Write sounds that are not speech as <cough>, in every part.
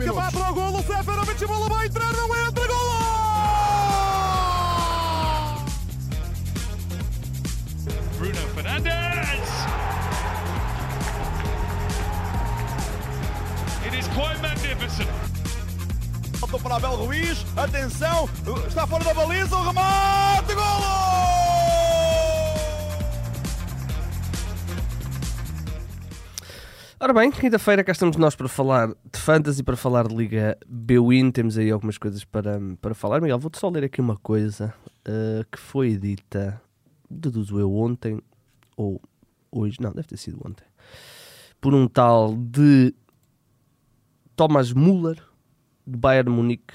Fica vai para o golo, Seferovic, a bola vai entrar, não entra, golo! Bruno Fernandes! It is quite magnificent. Voltou para Abel Ruiz, atenção, está fora da baliza, o remate, golo! Ora bem, quinta-feira cá estamos nós para falar de Fantasy, para falar de Liga Bwin. Temos aí algumas coisas para, para falar. Miguel, vou-te só ler aqui uma coisa uh, que foi dita, deduzo eu, ontem, ou hoje, não, deve ter sido ontem, por um tal de Thomas Müller, do Bayern Munique,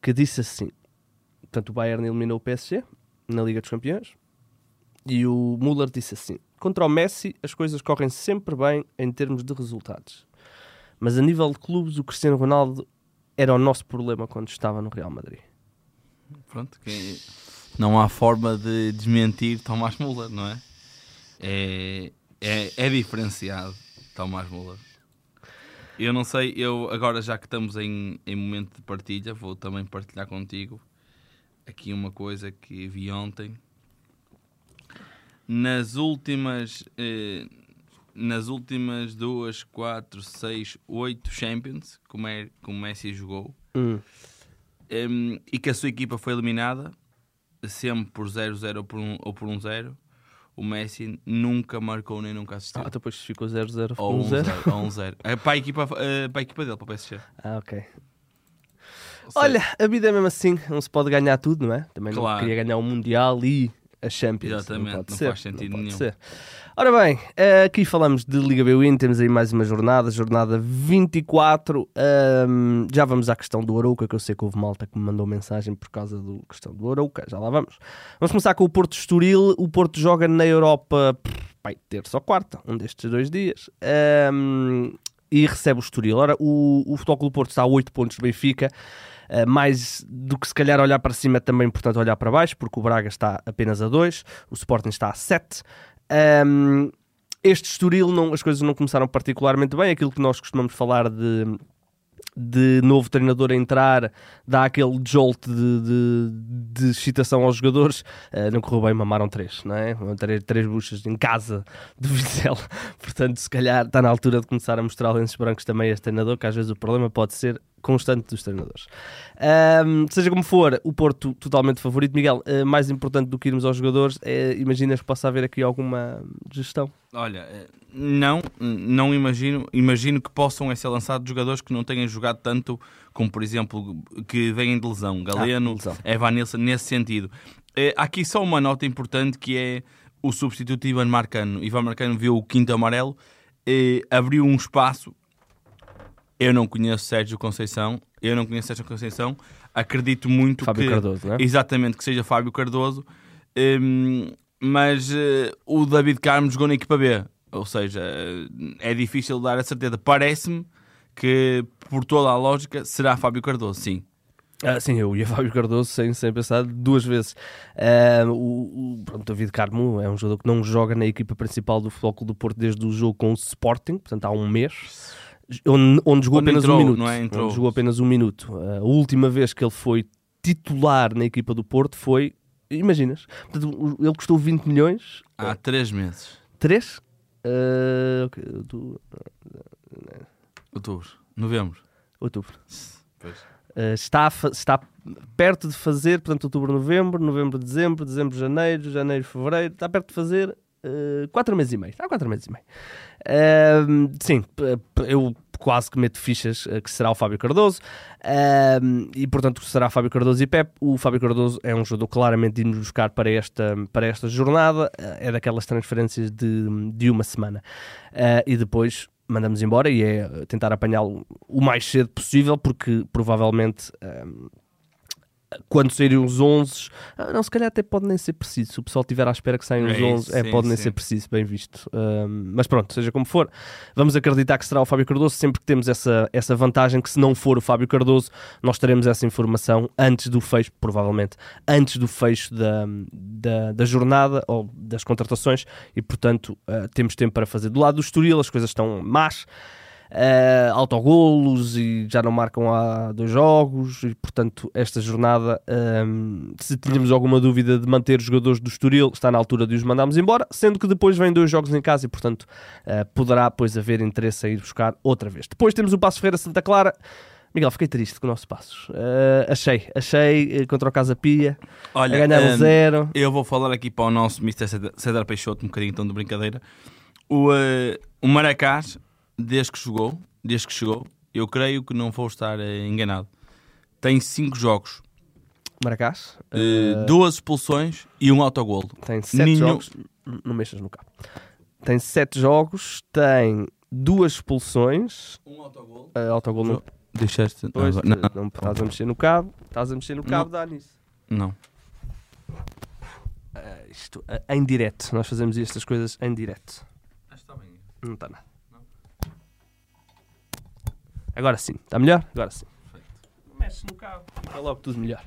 que disse assim: portanto, o Bayern eliminou o PSG na Liga dos Campeões, e o Müller disse assim: contra o Messi as coisas correm sempre bem em termos de resultados. Mas a nível de clubes, o Cristiano Ronaldo era o nosso problema quando estava no Real Madrid. Pronto, não há forma de desmentir Tomás Müller, não é? É, é, é diferenciado Tomás Müller. Eu não sei, eu agora já que estamos em, em momento de partilha, vou também partilhar contigo aqui uma coisa que vi ontem nas últimas eh, nas últimas duas, quatro, seis, oito Champions como, é, como o Messi jogou Hum. em, e que a sua equipa foi eliminada sempre por 0-0 ou por 1-0 um, ou por um zero, o Messi nunca marcou nem nunca assistiu Ah, depois ficou 0-0 ou um 0 1-0 ou 1-0 <laughs> é para, a equipa, eh, para a equipa dele, para o PSG Ah, ok. Olha, a vida é mesmo assim, não se pode ganhar tudo, não é? Também não Claro. queria ganhar o Mundial e a Champions. Exatamente, não, pode não ser, faz sentido não pode nenhum. ser. Ora bem, eh, aqui falamos de Liga Bwin, temos aí mais uma jornada, jornada 24. Ahm, já vamos à questão do Arouca, que eu sei que houve malta que me mandou mensagem por causa da questão do Arouca, já lá vamos. Vamos começar com o Porto Estoril. O Porto joga na Europa, pai, terça ou quarta, um destes dois dias. Ahm, e recebe o Estoril. Ora, o, o Futebol Clube Porto está a 8 pontos do Benfica. Uh, mais do que se calhar olhar para cima, é também importante olhar para baixo, porque o Braga está apenas a 2, o Sporting está a 7. Um, este Estoril, não, as coisas não começaram particularmente bem. Aquilo que nós costumamos falar de, de novo treinador entrar, dá aquele jolt de, de, de excitação aos jogadores. Uh, não correu bem, mamaram três, não é? Três, três buchas em casa de Vizela. <laughs> Portanto, se calhar está na altura de começar a mostrar lenços brancos também a este treinador, que às vezes o problema pode ser constante dos treinadores. Um, seja como for, o Porto totalmente favorito. Miguel, uh, mais importante do que irmos aos jogadores, é, imaginas que possa haver aqui alguma gestão? Olha, eh, não, não imagino. Imagino que possam é ser lançados jogadores que não tenham jogado tanto, como por exemplo, que vêm de lesão. Galeno, Ah, lesão. Evan Nilsson, nesse sentido. Há aqui só uma nota importante que é o substituto Ivan Marcano. Ivan Marcano viu o quinto amarelo, eh, abriu um espaço. Eu não conheço Sérgio Conceição, eu não conheço Sérgio Conceição. Acredito muito Fábio que Cardoso, não é? exatamente que seja Fábio Cardoso, hum, mas eh, o David Carmo jogou na equipa B, ou seja, é difícil dar a certeza. Parece-me que, por toda a lógica, será Fábio Cardoso, sim. Ah, sim, eu ia <laughs> Fábio Cardoso sem, sem pensar duas vezes. Ah, o, o pronto, David Carmo é um jogador que não joga na equipa principal do Futebol Clube do Porto desde o jogo com o Sporting, portanto há um mês, onde, onde jogou Onde apenas entrou, um minuto. é? Onde jogou apenas um minuto. Ah, a última vez que ele foi titular na equipa do Porto foi, imaginas, portanto, ele custou 20 milhões, Há três meses. 3? Ah, ok, outubro, Outubro, novembro. outubro. Uh, está, está perto de fazer, portanto, outubro, novembro, novembro, dezembro, dezembro, janeiro, janeiro, fevereiro, está perto de fazer uh, quatro meses e meio. Está quatro meses e meio. Sim, eu quase que mete fichas uh, que será o Fábio Cardoso. Um, e portanto será Fábio Cardoso e Pep. O Fábio Cardoso é um jogador claramente de nos buscar para esta, para esta jornada. Uh, é daquelas transferências de, de uma semana. Uh, e depois mandamos embora e é tentar apanhá-lo o mais cedo possível, porque provavelmente. Um, quando saírem os 11, ah, não, se calhar até pode nem ser preciso. Se o pessoal estiver à espera que saiam os É 11, isso, é, sim, pode nem sim. ser preciso, bem visto. Um, mas pronto, seja como for, vamos acreditar que será o Fábio Cardoso. Sempre que temos essa, essa vantagem, que se não for o Fábio Cardoso, nós teremos essa informação antes do fecho, provavelmente, antes do fecho da, da, da jornada ou das contratações, e portanto ah, temos tempo para fazer. Do lado do Estoril, as coisas estão más. Uh, autogolos e já não marcam há dois jogos e portanto esta jornada um, se tínhamos alguma dúvida de manter os jogadores do Estoril está na altura de os mandarmos embora sendo que depois vêm dois jogos em casa e portanto uh, poderá depois haver interesse em ir buscar outra vez depois temos o Passo Ferreira Santa Clara Miguel, fiquei triste com o nosso Passos uh, achei, achei uh, contra o Casa Pia Olha, a ganhar um hum, zero Eu vou falar aqui para o nosso Mr. Cedar- Cedar Peixoto, um bocadinho então de brincadeira. O, eh, o Maracás, desde que jogou, desde que chegou, eu creio que não vou estar eh, enganado. Tem 5 jogos, Maracás Uh, duas expulsões e um autogolo. Tem sete Nenhum- jogos. Não mexas no cabo. Tem sete jogos, tem duas expulsões. Um autogolo. Uh, autogol no. Deixaste. Não, Pois, não, não, estás a mexer no cabo. Estás a mexer no cabo, dá nisso. não. Uh, isto uh, em direto. Nós fazemos estas coisas em direto. Está bem. Não está nada. Agora sim. Está melhor? Agora sim. Mexe no cabo. Fica logo tudo melhor.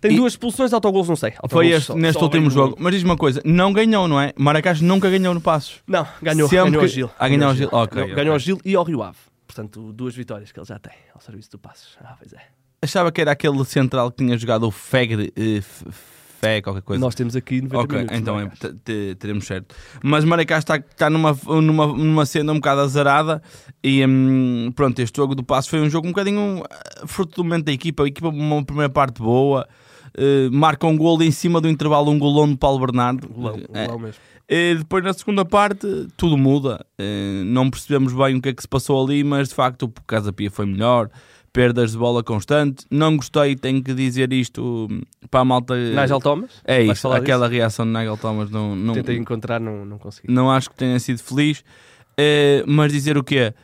Tem E- duas expulsões, autogolos não sei. Foi este, só- neste só último jogo. Mas diz uma coisa: não ganhou, não é? Maracás nunca ganhou no Passos. Não, ganhou, Sempre ganhou que- Gil. Ah, ganhou ao Gil. Ok, Não, ok. Ganhou ao Gil e ao Rio Ave. Portanto, duas vitórias que ele já tem ao serviço do Passos. Ah, pois é. Achava que era aquele central que tinha jogado o Fegre. eh, F- Fé, qualquer coisa. Nós temos aqui 90 Ok, minutos. então é, é? te- te- teremos certo. Mas Maracás está, está numa, numa, numa cena um bocado azarada e hum, pronto, este jogo do passo foi um jogo um bocadinho ah, fruto do momento da equipa. A equipa, uma primeira parte boa, eh, marca um golo em cima do intervalo, um golão de Paulo Bernardo. Golão, golão mesmo. e depois na segunda parte tudo muda. Eh, não percebemos bem o que é que se passou ali, mas de facto o Casa Pia foi melhor. Perdas de bola constante. Não gostei, tenho que dizer isto para a malta. Nigel Thomas? É isso, aquela reação de Nigel Thomas não, não, Tentei encontrar, não, não consegui. não acho que tenha sido feliz. Eh, mas dizer o quê?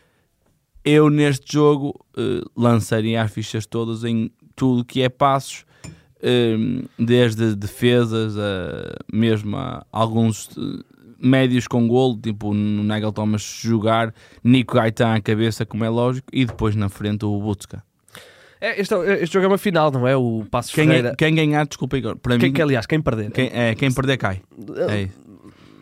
Eu neste jogo eh, lançaria as fichas todas em tudo que é passos, eh, desde defesas a mesmo a alguns médios com golo, tipo no Nigel Thomas jogar, Nico Gaetan à cabeça, como é lógico, e depois na frente o Butska. É, este, é- este jogo é uma final, não é? O Passos Quem, Ferreira. quem ganhar, desculpa Igor, para Quem, mim, que, aliás, quem perder. quem, é, quem perder cai. É isso.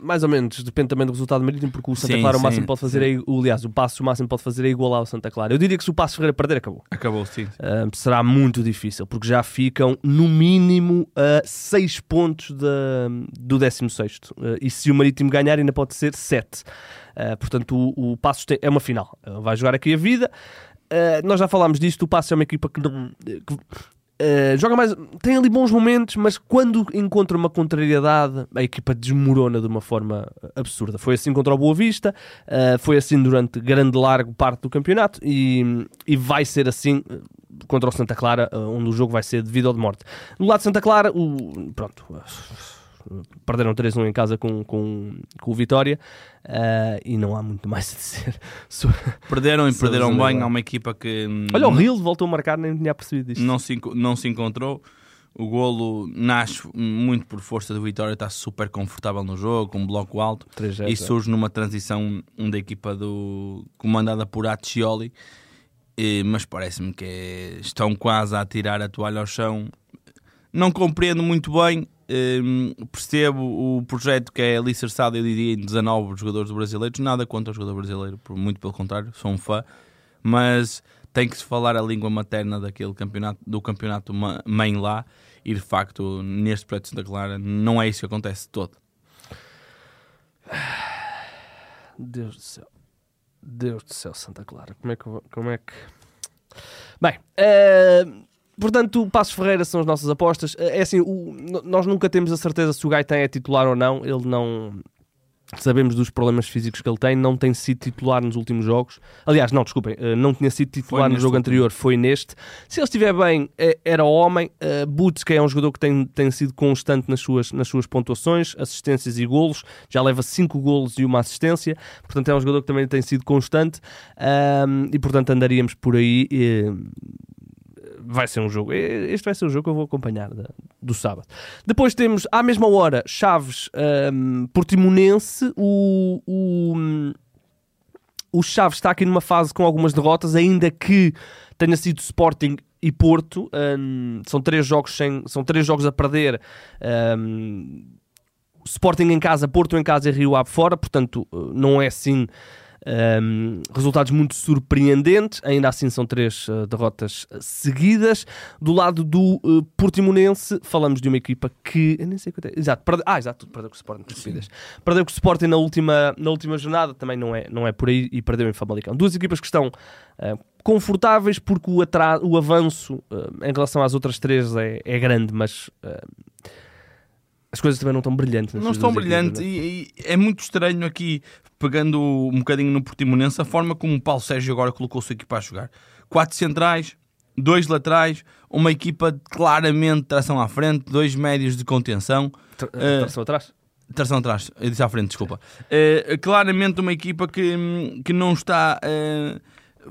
Mais ou menos, depende também do resultado marítimo, porque o Santa Sim, Clara o máximo pode fazer sim. é, o, aliás, o Passos o máximo pode fazer é igualar o Santa Clara. Eu diria que se o Passos Ferreira perder, acabou. Acabou, sim. Ah, será muito difícil, porque já ficam no mínimo a 6 pontos da, do 16. Uh, e se o Marítimo ganhar, ainda pode ser 7. portanto, o, o Passos tem- é uma final. Uh, vai jogar aqui a vida. Uh, nós já falámos disto. O Passos é uma equipa que não. que, uh, joga mais, tem ali bons momentos, mas quando encontra uma contrariedade, a equipa desmorona de uma forma absurda. Foi assim contra o Boa Vista, uh, foi assim durante grande largo parte do campeonato e, e vai ser assim uh, contra o Santa Clara, onde o jogo vai ser de vida ou de morte. Do lado de Santa Clara, o, pronto, perderam 3-1 em casa com, com, com o Vitória uh, e não há muito mais a dizer. <laughs> So- Perderam e perderam bem. Há uma equipa que. Olha, o Rio voltou a marcar, nem tinha percebido isto. não se, não se encontrou. O golo nasce muito por força do Vitória, está super confortável no jogo, com um bloco alto. 3-0, E surge numa transição da equipa do, comandada por Accioli. E- mas parece-me que estão quase a tirar a toalha ao chão. Não compreendo muito bem. Hum, percebo o projeto que é alicerçado, eu diria, em 19 jogadores brasileiros. Nada contra o jogador brasileiro, muito pelo contrário, sou um fã. Mas tem que se falar a língua materna daquele campeonato, do campeonato mãe lá. E de facto, neste projeto de Santa Clara, não é isso que acontece todo. Deus do céu. Deus do céu, Santa Clara. Como é que. Como é que... Bem, eh, portanto, o Passos Ferreira são as nossas apostas. Eh, É assim, o- nós nunca temos a certeza se o Gaetan é titular ou não. Ele não. Sabemos dos problemas físicos que ele tem, não tem sido titular nos últimos jogos. Aliás, não, desculpem, eh, não tinha sido titular no jogo anterior, foi neste. Se ele estiver bem, eh, era homem. Boots, que é um jogador que tem, tem sido constante nas suas, nas suas pontuações, assistências e golos, já leva 5 golos e uma assistência, portanto é um jogador que também tem sido constante e portanto andaríamos por aí. Vai ser um jogo. Este vai ser o jogo que eu vou acompanhar da- do sábado. Depois temos, à mesma hora, Chaves ahm, Portimonense. O, o, o Chaves está aqui numa fase com algumas derrotas, ainda que tenha sido Sporting e Porto. Ahm, são três jogos sem, são três jogos a perder. Ahm, Sporting em casa, Porto em casa e Rio Ave fora, portanto eh, não é assim um, resultados muito surpreendentes, ainda assim são três uh, derrotas seguidas. Do lado do uh, Portimonense, falamos de uma equipa que. Eu nem sei quanto é. Exato, perde... ah, exato, perdeu com o Sporting. Perdeu com o Sporting na última, na última jornada, também não é, não é por aí, e perdeu em Famalicão. Duas equipas que estão uh, confortáveis porque o, atra... o avanço em relação às outras três é, é grande, mas. Uh, as coisas também não estão brilhantes. Não estão duas brilhantes e, e é muito estranho aqui, pegando um bocadinho no Portimonense, a forma como o Paulo Sérgio agora colocou a sua equipa a jogar. Quatro centrais, dois laterais, uma equipa de claramente tração à frente, dois médios de contenção. é? Tra- Eh, tração atrás? Tração atrás, eu disse à frente, desculpa. Eh, claramente uma equipa que, que não está eh,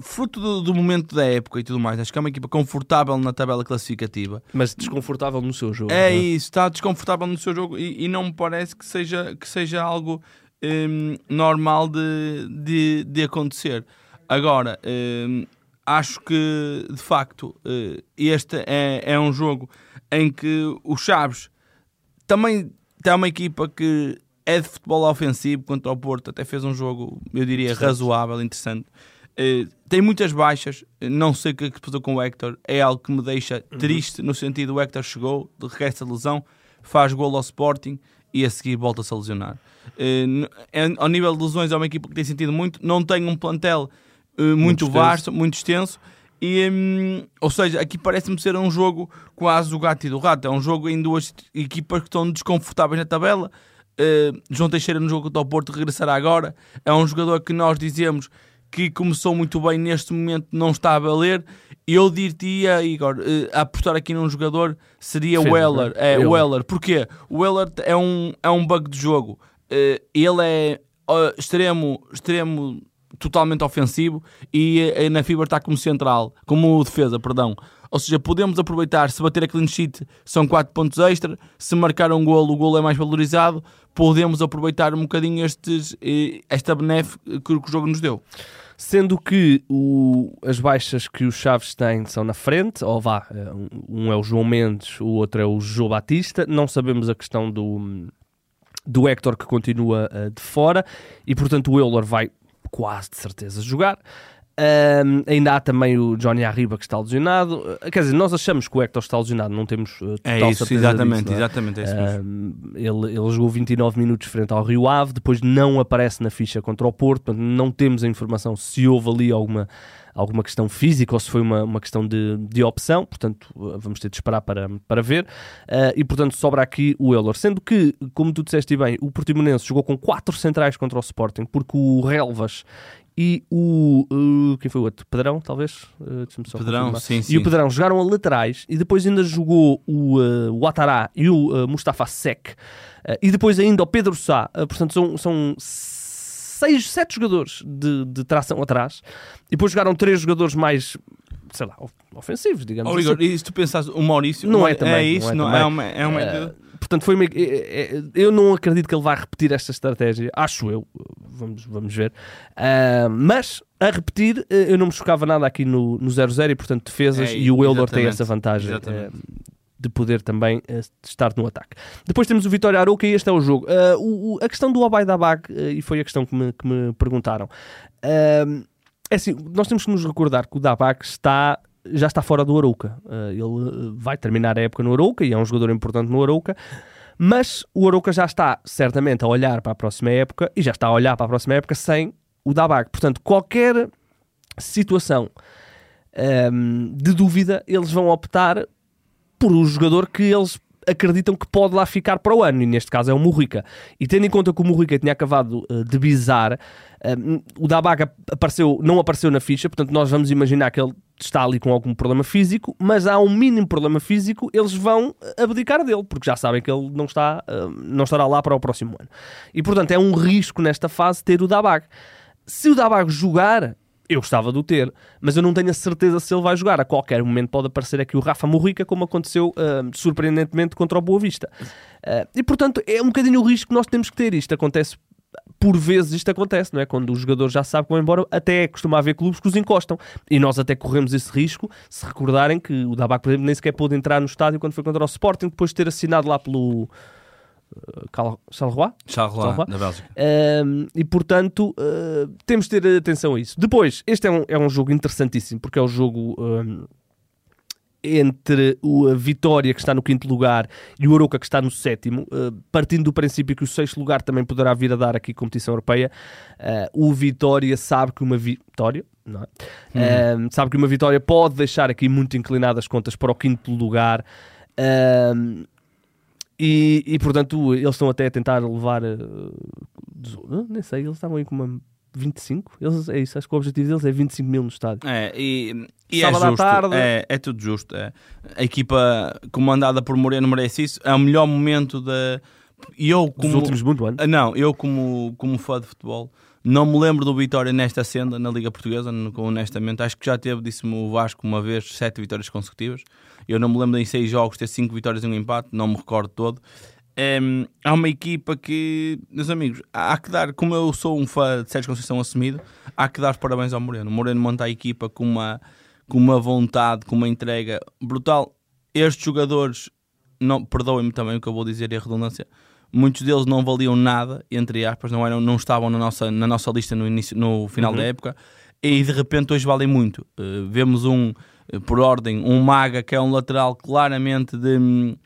fruto do, do momento da época e tudo mais. Acho que é uma equipa confortável na tabela classificativa. Mas desconfortável no seu jogo. É não isso, está desconfortável no seu jogo e, e não me parece que seja, que seja algo hum, normal de, de, de acontecer. Agora, hum, acho que de facto eh, este é, é um jogo em que o Chaves também tem uma equipa que é de futebol ofensivo contra o Porto, até fez um jogo, eu diria, razoável, interessante. Eh, tem muitas baixas, eh, não sei o que é que se passou com o Hector, é algo que me deixa triste, no sentido o Hector chegou, de regressa de lesão, faz gol ao Sporting e a seguir volta-se a lesionar. É- ao nível de lesões é uma equipa que tem sentido muito, não tem um plantel eh, muito, extenso. vasto, muito extenso, e, hum, ou seja, aqui parece-me ser um jogo quase o gato e do rato. É um jogo em duas equipas que estão desconfortáveis na tabela. Uh, João Teixeira no jogo contra o Porto regressará agora. É um jogador que nós dizemos que começou muito bem, neste momento não está a valer. Eu diria, Igor, a apostar aqui num jogador seria o Weller. não é? O Weller. Porquê? O Weller é um, é um bug de jogo. Uh, ele é extremo, extremo totalmente ofensivo e uh, na fibra está como central, como defesa, perdão. Ou seja, podemos aproveitar, se bater a clean sheet são 4 pontos extra, se marcar um golo, o golo é mais valorizado, podemos aproveitar um bocadinho estes, eh, esta benéfica que o jogo nos deu. Sendo que o- as baixas que os Chaves têm são na frente, ou vá, eh, um, um é o João Mendes, o outro é o João Batista, não sabemos a questão do, do Héctor que continua eh, de fora e portanto o Euler vai quase de certeza jogar. Ahm, ainda há também o Johnny Arriba que está lesionado. Eh, Quer dizer, nós achamos que o Héctor está lesionado, não temos eh, total certeza exatamente, disso, é? exatamente, é isso. Um, ele, ele jogou 29 minutos frente ao Rio Ave, depois não aparece na ficha contra o Porto, portanto, não temos a informação se houve ali alguma, alguma questão física ou se foi uma, uma questão de, de opção, portanto uh, vamos ter de esperar para, para ver. Uh, e portanto sobra aqui o Euler, sendo que, como tu disseste bem, o Portimonense jogou com quatro centrais contra o Sporting, porque o Relvas e o. uh, quem foi o outro? Pedrão, talvez? Uh, Pedrão, confirmar. sim, E sim. o Pedrão jogaram a laterais e depois ainda jogou o, uh, o Atará e o uh, Mustafa Sek uh, e depois ainda o Pedro Sá. Portanto, são, são seis, sete jogadores de, de tração atrás e depois jogaram três jogadores mais, sei lá, of- ofensivos, digamos Oh, assim. Igor, e se tu pensares, o Maurício Não o- é também, É isso, não não é é, uma, é uma Uh, portanto, foi uma- é- é- é- eu não acredito que ele vai repetir esta estratégia, acho eu, vamos, vamos ver. Uh, mas a repetir, uh, eu não me chocava nada aqui no no 0-0 e, portanto, defesas É, e o Euler tem essa vantagem. uh, de poder também uh, estar no ataque. Depois temos o Vitória Arouca e este é o jogo. Uh, o- o- a questão do Abaidabag, uh, e foi a questão que me, que me perguntaram. Uh, é assim, nós temos que nos recordar que o Dabag está, já está fora do Arouca. Ele vai terminar a época no Arouca e é um jogador importante no Arouca. Mas o Arouca já está certamente a olhar para a próxima época e já está a olhar para a próxima época sem o Dabag. Portanto, qualquer situação um, de dúvida, eles vão optar por um jogador que eles acreditam que pode lá ficar para o ano, e neste caso é o Murrica. E tendo em conta que o Murrica tinha acabado uh, de bizar, uh, o Dabaga apareceu, não apareceu na ficha, portanto nós vamos imaginar que ele está ali com algum problema físico, mas há um mínimo problema físico, eles vão abdicar dele, porque já sabem que ele não, está, uh, não estará lá para o próximo ano. E portanto é um risco nesta fase ter o Dabag. Se o Dabag jogar, eu gostava de o ter, mas eu não tenho a certeza se ele vai jogar. A qualquer momento pode aparecer aqui o Rafa Morrica, como aconteceu uh, surpreendentemente contra o Boa Vista. Uh, e portanto é um bocadinho o risco que nós temos que ter. Isto acontece por vezes isto acontece, não é? Quando o jogador já sabe que vão embora, até costuma haver clubes que os encostam. E nós até corremos esse risco, se recordarem que o Dabac, por exemplo, nem sequer pôde entrar no estádio quando foi contra o Sporting, depois de ter assinado lá pelo uh, Charleroi? Charleroi, da Bélgica. Um, e portanto, uh, temos de ter atenção a isso. Depois, este é um, é um jogo interessantíssimo, porque é o jogo. Um, entre o, a Vitória, que está no quinto lugar, e o Aroca, que está no sétimo, uh, partindo do princípio que o sexto lugar também poderá vir a dar aqui competição europeia, uh, o Vitória sabe que uma vitória. É? Uhum. Uh, sabe que uma vitória pode deixar aqui muito inclinadas as contas para o quinto lugar e, e portanto eles estão até a tentar levar nem sei, eles estavam aí com uma 25? Eles, é isso, acho que o objetivo deles é 25 mil no estádio. É, e, e é justo. Tarde. É, é tudo justo. É. A equipa comandada por Moreno merece isso. É o melhor momento da. Eu, como, Dos últimos muito anos? Não, eu, como, como fã de futebol, não me lembro do Vitória nesta senda na Liga Portuguesa, honestamente. Acho que já teve, disse-me o Vasco uma vez, sete vitórias consecutivas. Eu não me lembro em seis jogos ter cinco vitórias e um empate, não me recordo todo. É, há uma equipa que, meus amigos, há que dar, como eu sou um fã de Sérgio Conceição assumido, há que dar parabéns ao Moreno. O Moreno monta a equipa com uma, com uma vontade, com uma entrega brutal. Estes jogadores, não, perdoem-me também o que eu vou dizer e a redundância, muitos deles não valiam nada, entre aspas, não, eram, não estavam na nossa, na nossa lista no, início, no final uhum. da época, e de repente hoje valem muito. Uh, vemos um, por ordem, um Maga que é um lateral claramente de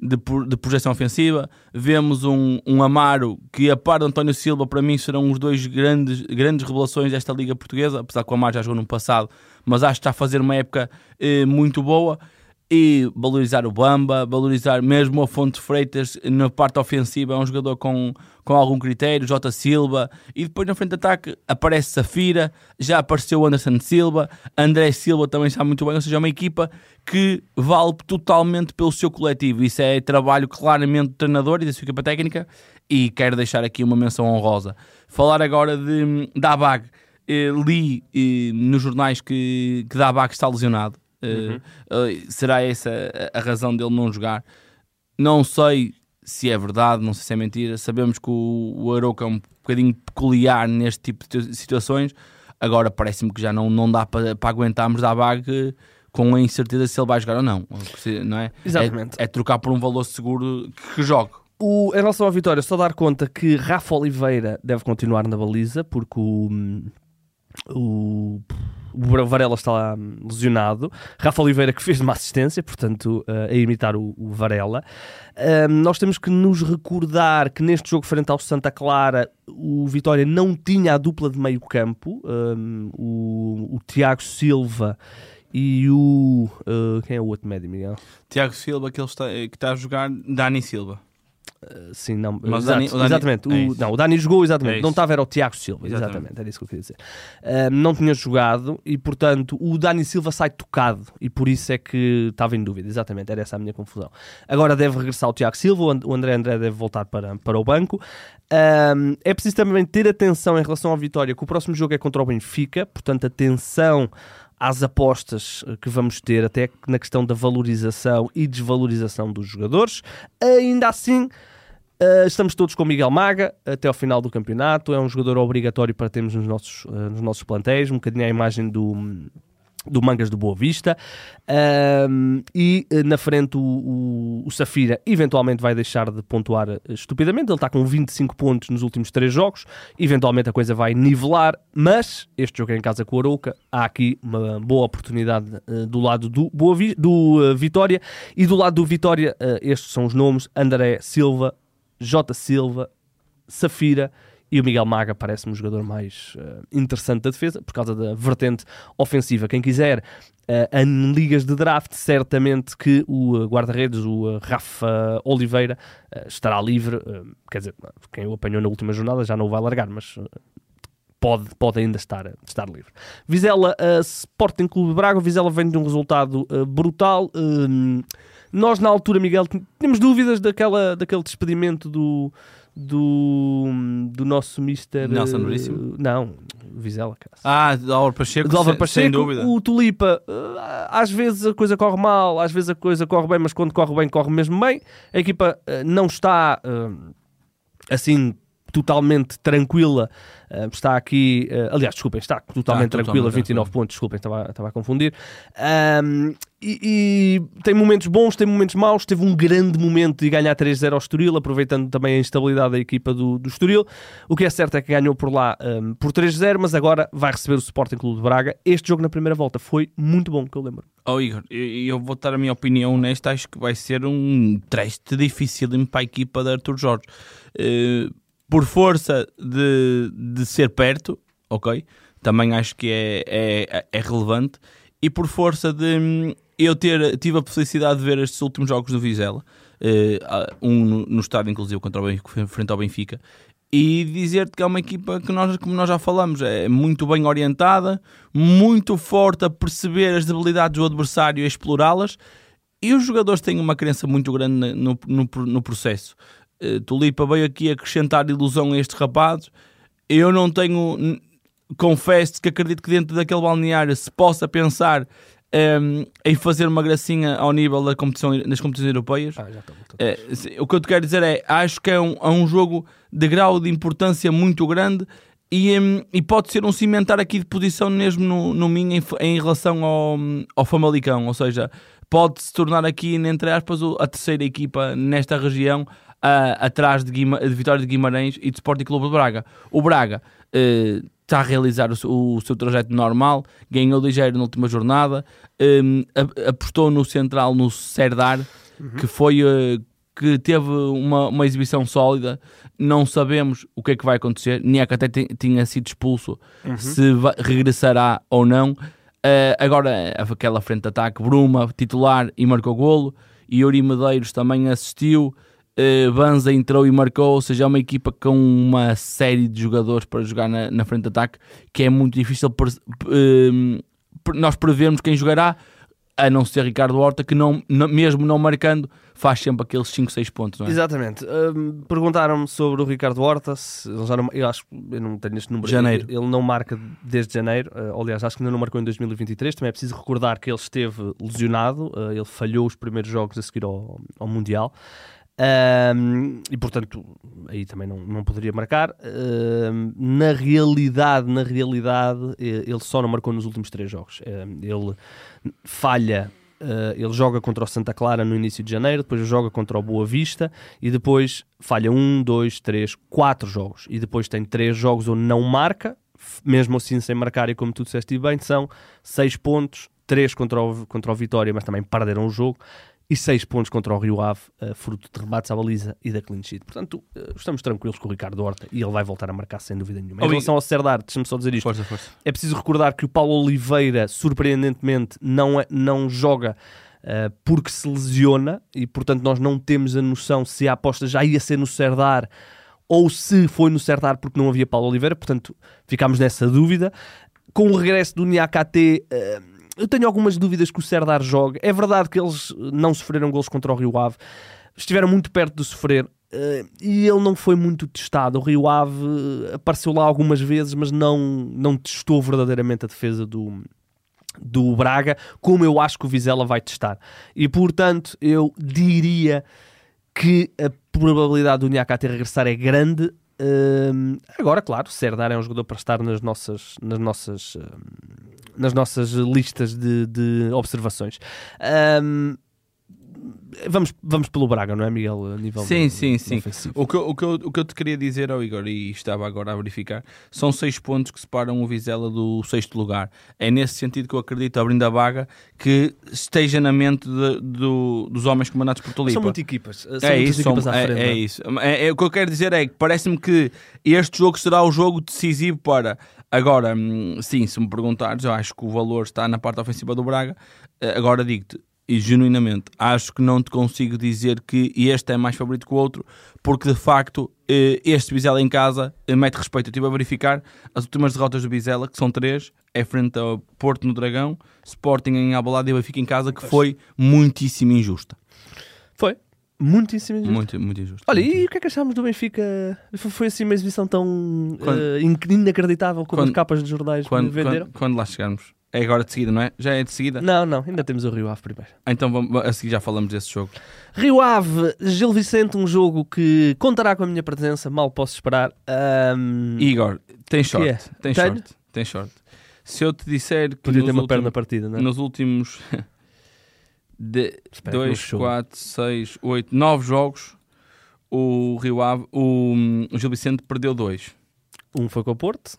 de, de projeção ofensiva. Vemos um, um Amaro que, a par de António Silva, para mim serão os dois grandes, grandes revelações desta Liga Portuguesa. Apesar que o Amaro já jogou no passado, mas acho que está a fazer uma época eh, muito boa e valorizar o Bamba, valorizar mesmo a Fonte Freitas na parte ofensiva, é um jogador com, com algum critério, Jota Silva, e depois na frente de ataque aparece Safira, já apareceu Anderson Silva, André Silva também está muito bem, ou seja, é uma equipa que vale totalmente pelo seu coletivo, isso é trabalho claramente do treinador e da sua equipa técnica, e quero deixar aqui uma menção honrosa. Falar agora de Dabag, eh, li eh, nos jornais que, que Dabag está lesionado, Uhum. Uh, será essa a razão dele não jogar? Não sei se é verdade, não sei se é mentira. Sabemos que o, o Aroca é um bocadinho peculiar neste tipo de situações. Agora parece-me que já não, não dá para, aguentarmos da bag com a incerteza se ele vai jogar ou não. não é? Exatamente. É, é trocar por um valor seguro que jogue. O, em relação à vitória, só dar conta que Rafa Oliveira deve continuar na baliza, porque o, o o Varela está lesionado. Rafa Oliveira que fez uma assistência, portanto, uh, a imitar o, o Varela. Uh, nós temos que nos recordar que neste jogo frente ao Santa Clara o Vitória não tinha a dupla de meio campo. Um, o, o Tiago Silva e o... Uh, quem é o outro médio, Miguel? Tiago Silva, que, ele está, que está a jogar Dani Silva. Uh, sim, não, Mas exato, Dani, o Dani, exatamente. É o, não, o Dani jogou exatamente. É não estava, era o Tiago Silva. Exatamente. exatamente. era isso que eu queria dizer. Uh, não tinha jogado e, portanto, o Dani Silva sai tocado e por isso é que estava em dúvida. Exatamente, era essa a minha confusão. Agora deve regressar o Tiago Silva, o André André deve voltar para, para o banco. Um, é preciso também ter atenção em relação à vitória, que o próximo jogo é contra o Benfica, portanto, atenção às apostas eh, que vamos ter, até na questão da valorização e desvalorização dos jogadores. Ainda assim, Uh, estamos todos com Miguel Maga até ao final do campeonato. É um jogador obrigatório para termos nos nossos, uh, nos nossos plantéis. Um bocadinho a imagem do, do Mangas do Boa Vista. e eh, na frente o, o, o, Safira eventualmente vai deixar de pontuar estupidamente. Ele está com 25 pontos nos últimos 3 jogos. Eventualmente a coisa vai nivelar, mas este jogo é em casa com o Arouca. Há aqui uma boa oportunidade uh, do lado do, Boa Vi do uh, Vitória. E do lado do Vitória, estes são os nomes: André Silva. J. Silva, Safira e o Miguel Maga parece-me o jogador mais uh, interessante da defesa, por causa da vertente ofensiva. Quem quiser, uh, em ligas de draft, certamente que o guarda-redes, o Rafa Oliveira, estará livre. quer dizer, quem o apanhou na última jornada já não o vai largar, mas pode, pode ainda estar, estar livre. Vizela, uh, Sporting Clube Braga. Vizela vem de um resultado uh, brutal. Uh, nós, na altura, Miguel, tínhamos dúvidas daquela, daquele despedimento do, do, do nosso Mister. Nelson Veríssimo? não, Vizela. Caso. Ah, do Álvaro Pacheco, do Álvaro Pacheco, sem dúvida. O Tulipa, às vezes a coisa corre mal, às vezes a coisa corre bem, mas quando corre bem, corre mesmo bem. A equipa não está assim totalmente tranquila. Uh, está aqui, uh, aliás, desculpem, está totalmente ah, tranquila, 29 pontos, desculpem, estava, estava a confundir. Um, e, e, tem momentos bons, tem momentos maus. Teve um grande momento de ganhar 3-0 ao Estoril, aproveitando também a instabilidade da equipa do, do Estoril. O que é certo é que ganhou por lá um, por 3-0, mas agora vai receber o Sporting Clube de Braga. Este jogo na primeira volta foi muito bom, que eu lembro. Oh Igor, eu, eu vou dar a minha opinião nesta. Acho que vai ser um teste difícil para a equipa de Arthur Jorge. Uh, por força de, de ser perto, ok? Também acho que é, é, é relevante. E por força de hum, eu ter tive a felicidade de ver estes últimos jogos do Vizela, uh, um no, estádio, inclusive, contra o Benfica, frente ao Benfica, e dizer-te que é uma equipa que nós, como nós já falamos, é muito bem orientada, muito forte a perceber as debilidades do adversário e explorá-las. E os jogadores têm uma crença muito grande no, no, no processo. Uh, Tulipa veio aqui acrescentar ilusão a estes rapazes. Eu não tenho, confesso que acredito que dentro daquele balneário se possa pensar um, ehm, em fazer uma gracinha ao nível da competição, das competições europeias. Ah, uh, o que eu te quero dizer é, acho que é um, é um jogo de grau de importância muito grande e, um, e pode ser um cimentar aqui de posição mesmo no, no Minho em, em relação ao, ao Famalicão, ou seja, pode se tornar aqui, entre aspas, a terceira equipa nesta região uh, atrás de, Guima, de Vitória de Guimarães e de Sporting Clube de Braga. O Braga uh, está a realizar o, o, seu trajeto normal, ganhou ligeiro na última jornada, um, apostou no central, no Serdar, uhum. que foi... Uh, que teve uma, uma exibição sólida, não sabemos o que é que vai acontecer. Niak até tinha sido expulso, uhum. se vai, regressará ou não. Uh, agora, aquela frente de ataque, Bruma, titular e marcou golo. Yuri Medeiros também assistiu. Uh, Banza entrou e marcou, ou seja, é uma equipa com uma série de jogadores para jogar na, na frente de ataque que é muito difícil uh, nós prevermos quem jogará, a não ser Ricardo Horta, que não, não mesmo não marcando, faz sempre aqueles 5, 6 pontos. Não é? Exatamente. Uh, Perguntaram-me sobre o Ricardo Horta, se, ele já não, eu acho eu não tenho este número. Janeiro. Ele, ele não marca desde janeiro, uh, aliás, acho que ainda não marcou em 2023. Também é preciso recordar que ele esteve lesionado, uh, ele falhou os primeiros jogos a seguir ao, ao Mundial. Um, e portanto aí também não, não poderia marcar. Um, na realidade na realidade ele só não marcou nos últimos três jogos. Um, ele falha uh, ele joga contra o Santa Clara no início de janeiro depois joga contra o Boa Vista e depois falha um, dois, três, quatro jogos. E depois tem três jogos onde não marca mesmo assim sem marcar e como tu disseste bem são seis pontos três contra o, contra o Vitória mas também perderam o jogo e 6 pontos contra o Rio Ave, uh, fruto de remates à baliza e da clean sheet. Portanto, uh, estamos tranquilos com o Ricardo Horta e ele vai voltar a marcar sem dúvida nenhuma. Em relação ao Serdar, deixa-me só dizer isto. Força, força. É preciso recordar que o Paulo Oliveira, surpreendentemente, não, é, não joga uh, porque se lesiona e, portanto, nós não temos a noção se a aposta já ia ser no Serdar ou se foi no Serdar porque não havia Paulo Oliveira. Portanto, ficámos nessa dúvida. Com o regresso do Niakate eu tenho algumas dúvidas que o Serdar jogue. É verdade que eles não sofreram gols contra o Rio Ave, estiveram muito perto de sofrer. Uh, e ele não foi muito testado. O Rio Ave uh, apareceu lá algumas vezes, mas não, não testou verdadeiramente a defesa do, do Braga, como eu acho que o Vizela vai testar. E portanto, eu diria que a probabilidade do Niakate regressar é grande, Agora, claro, Serdar é um jogador para estar nas nossas, nas nossas, nas nossas listas de, de observações. Uh, vamos, vamos pelo Braga, não é, Miguel? A nível Sim, de- sim, sim. O que, eu- o, que eu, o que eu te queria dizer ao Igor, e estava agora a verificar, são seis pontos que separam o Vizela do sexto lugar. É nesse sentido que eu acredito, abrindo a vaga, que esteja na mente de- do- dos homens comandados por Tolipa. São muitas equipas. São É isso, equipas são- à é, frente. é é? isso. É, é, o que eu quero dizer é que parece-me que este jogo será o jogo decisivo para. Agora, hum, sim, se me perguntares, eu acho que o valor está na parte ofensiva do Braga. Eh, Agora digo-te, e genuinamente, acho que não te consigo dizer que este é mais favorito que o outro, porque de facto eh, este Bizela em casa eh, mete respeito. Eu estive a verificar as últimas derrotas do Bizela, que são três, é frente ao Porto no Dragão, Sporting em Albalade e Benfica em casa, que foi muitíssimo injusta. Foi. Muitíssimo injusto. Muito, muito injusta. Olha, Muito e o que é que achámos do Benfica? Foi- assim uma exibição tão Quando- in- inacreditável como quando- as capas de jornais quando, venderam? quando, quando lá chegarmos. É agora de seguida, não é? Já é de seguida? Não, não, ainda temos o Rio Ave primeiro. Então vamos, a seguir já falamos desse jogo. Rio Ave, Gil Vicente, um jogo que contará com a minha presença, mal posso esperar. Ahm, Igor, tem sorte. é? Tem Tenho? sorte. Tem sorte. Se eu te disser que podia ter uma últimos, perna partida, não é? nos últimos <laughs> de Espera que não 2, chegou. 4, 6, 8, 9 jogos, o Rio Ave, o, o Gil Vicente perdeu dois. Um foi com o Porto.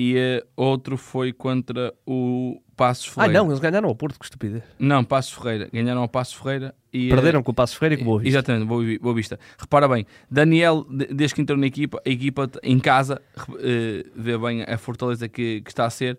E eh, outro foi contra o Passos Ah, Ferreira. não, eles ganharam ao Porto, que estupidez. Não, Passos Ferreira. Ganharam ao Passos Ferreira e eh, Perderam com o Passo Ferreira e com o Boa Vista. Exatamente, boa, boa vista. Repara bem, Daniel, de- desde que entrou na equipa, a equipa em casa eh, vê bem a fortaleza que, que está a ser.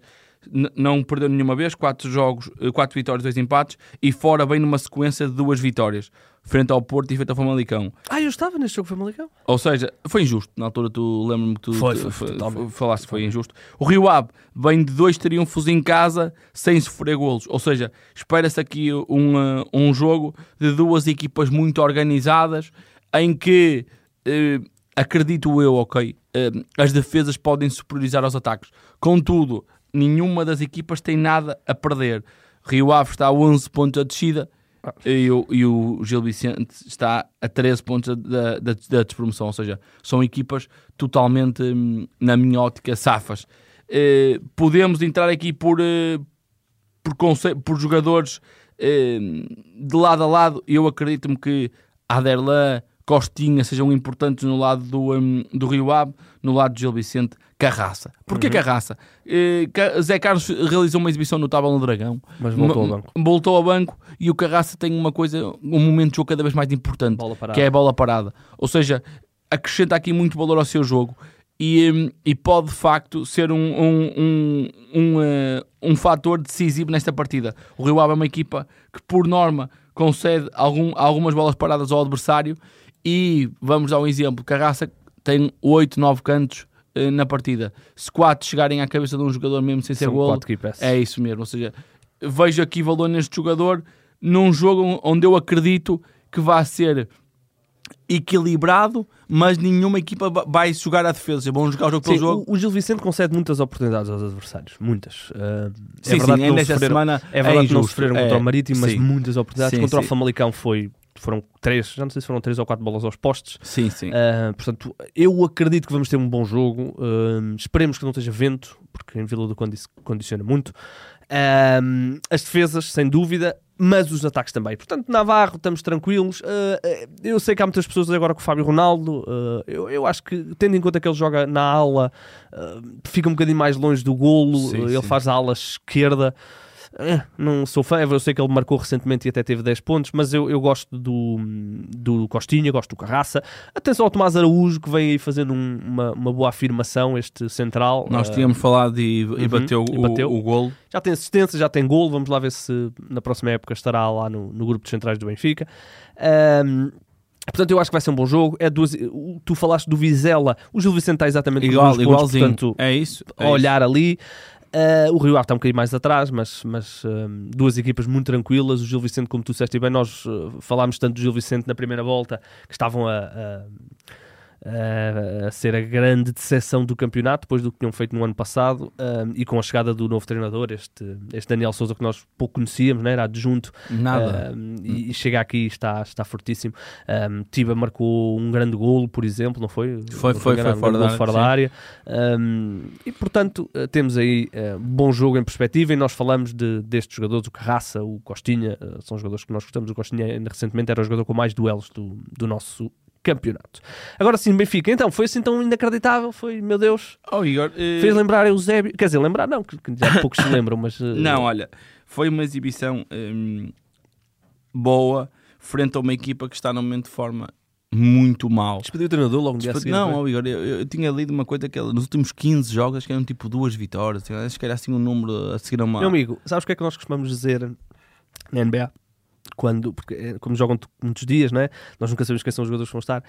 N- não perdeu nenhuma vez, quatro jogos, quatro vitórias, dois empates, e fora bem numa sequência de duas vitórias, frente ao Porto e frente ao Famalicão. Ah, eu estava neste jogo Famalicão. Ou seja, foi injusto. Na altura, tu lembro-me que tu Foi, foi, foi, falaste que foi injusto. O Rio Ave vem de dois triunfos em casa sem sofrer golos. Ou seja, espera-se aqui um, uh, um jogo de duas equipas muito organizadas em que eh, acredito eu, ok, eh, as defesas podem superiorizar aos ataques. Contudo, nenhuma das equipas tem nada a perder. Rio Ave está a 11 pontos a descida e o, e o Gil Vicente está a 13 pontos da, da, da despromoção. Ou seja, são equipas totalmente, hum, na minha ótica, safas. Eh, podemos entrar aqui por, eh, por, por jogadores eh, de lado a lado. Eu acredito-me que Aderlan, Costinha sejam importantes no lado do, hum, do Rio Ave, no lado de Gil Vicente, Carraça. Porquê Carraça? Eh, Zé Carlos realizou uma exibição notável no Dragão. Mas voltou ao banco. Voltou ao banco e o Carraça tem uma coisa, um momento de jogo cada vez mais importante, que é a bola parada. Ou seja, acrescenta aqui muito valor ao seu jogo e, hum, e pode de facto ser um, um, um, um, eh, um fator decisivo nesta partida. O Rio Ave é uma equipa que, por norma, concede algum, algumas bolas paradas ao adversário e vamos dar um exemplo: Carraça tem 8, 9 cantos eh, na partida. Se 4 chegarem à cabeça de um jogador mesmo sem ser São quatro passes. é isso mesmo. Ou seja, vejo aqui valor neste jogador num jogo onde eu acredito que vai ser equilibrado, mas nenhuma equipa va- vai jogar a defesa. Vão jogar o jogo pelo Sim, jogo. o, Gil Vicente concede muitas oportunidades aos adversários. Muitas. Ah, Sim, é verdade sim, que não nesta sofreram, semana é verdade que não sofreram É, contra o Marítimo, mas muitas oportunidades. Contra o. Famalicão foi, foram três, já não sei se foram três ou quatro bolas aos postes. Sim, sim. Ah, portanto, eu acredito que vamos ter um bom jogo. Ah, esperemos que não esteja vento, porque em Vila do Conde isso condiciona muito. Ah, as defesas, sem dúvida, mas os ataques também. Portanto, Navarro, estamos tranquilos. Eu sei que há muitas pessoas agora com o Fábio Ronaldo. eu, eu acho que, tendo em conta que ele joga na ala, fica um bocadinho mais longe do golo. Sim, ele sim. faz a ala esquerda. Eh, não sou fã, eu sei que ele marcou recentemente e até teve 10 pontos, mas eu, eu gosto do, do Costinha, gosto do Carraça. Atenção ao Tomás Araújo, que vem aí fazendo um- uma, uma boa afirmação, este central. Nós Eh, tínhamos falado e, e uhum, bateu, e o, bateu. o golo. já tem assistência, já tem gol. Vamos lá ver se na próxima época estará lá no, no grupo de centrais do Benfica. Ahm, portanto, eu acho que vai ser um bom jogo. É duas, o- tu falaste do Vizela, o Gil Vicente está exatamente Igual, pontos, igualzinho. portanto, é isso. é olhar ali. Uh, o Rio Ave está um bocadinho mais atrás, mas, mas um, duas equipas muito tranquilas. O Gil Vicente, como tu disseste bem, nós uh, falámos tanto do Gil Vicente na primeira volta que estavam a, a- eh, a ser a grande decepção do campeonato, depois do que tinham feito no ano passado, eh, e com a chegada do novo treinador, este, este Daniel Souza que nós pouco conhecíamos, né? era adjunto, Nada. um, e, e chega aqui e está, está fortíssimo. Um, Tiba marcou um grande golo, por exemplo, não foi? Foi, Não foi, enganado, foi fora da fora da área. Um, e portanto, uh, temos aí uh, bom jogo em perspectiva. E nós falamos de, destes jogadores, o Carraça, o Costinha, uh, são jogadores que nós gostamos. O Costinha, ainda recentemente, era o jogador com mais duelos do, do nosso campeonato. Agora sim, Benfica, então foi assim tão inacreditável, foi, meu Deus, Oh, Igor, eh, fez lembrar Eusébio, quer dizer, lembrar não, que, que já poucos se lembram, mas uh, <laughs> Não, olha, foi uma exibição hum, boa frente a uma equipa que está num momento de forma muito mal. despediu o treinador logo no dia a seguir, não, ó, Igor, eu, eu tinha lido uma coisa que nos últimos 15 jogos acho que eram tipo duas vitórias, acho que era assim um número a seguir a uma. Meu amigo, sabes o que é que nós costumamos dizer na NBA? Quando, porque, eh, como jogam muitos dias, não é? Nós nunca sabemos quem são os jogadores que vão estar.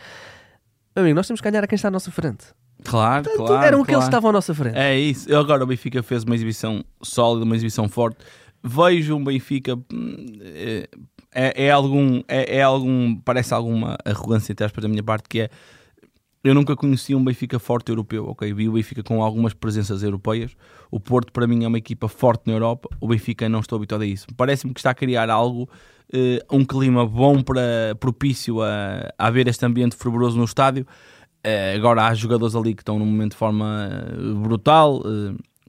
Meu amigo, nós temos que ganhar a quem está à nossa frente. Claro, Portanto, claro. eram aqueles que claro. estavam à nossa frente. É isso. Agora o Benfica fez uma exibição sólida, uma exibição forte. Vejo um Benfica. hum, É, é, algum. É, é algum. Parece alguma arrogância, entre aspas, da minha parte, que é. Eu nunca conheci um Benfica forte europeu, ok? Vi o Benfica com algumas presenças europeias. O Porto, para mim, é uma equipa forte na Europa. O Benfica não estou habituado a isso. Parece-me que está a criar algo, eh, um clima bom para propício a, a haver este ambiente fervoroso no estádio. Eh, agora há jogadores ali que estão num momento de forma eh, brutal.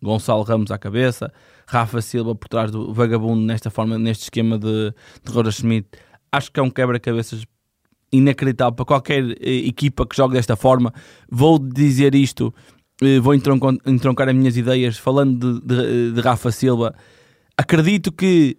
Gonçalo Ramos à cabeça, Rafa Silva por trás do vagabundo nesta forma, neste esquema de, de Roger Schmidt. Acho que é um quebra-cabeças inacreditável para qualquer equipa que jogue desta forma. Vou dizer isto, vou entronco- entroncar as minhas ideias falando de, de- de Rafa Silva. Acredito que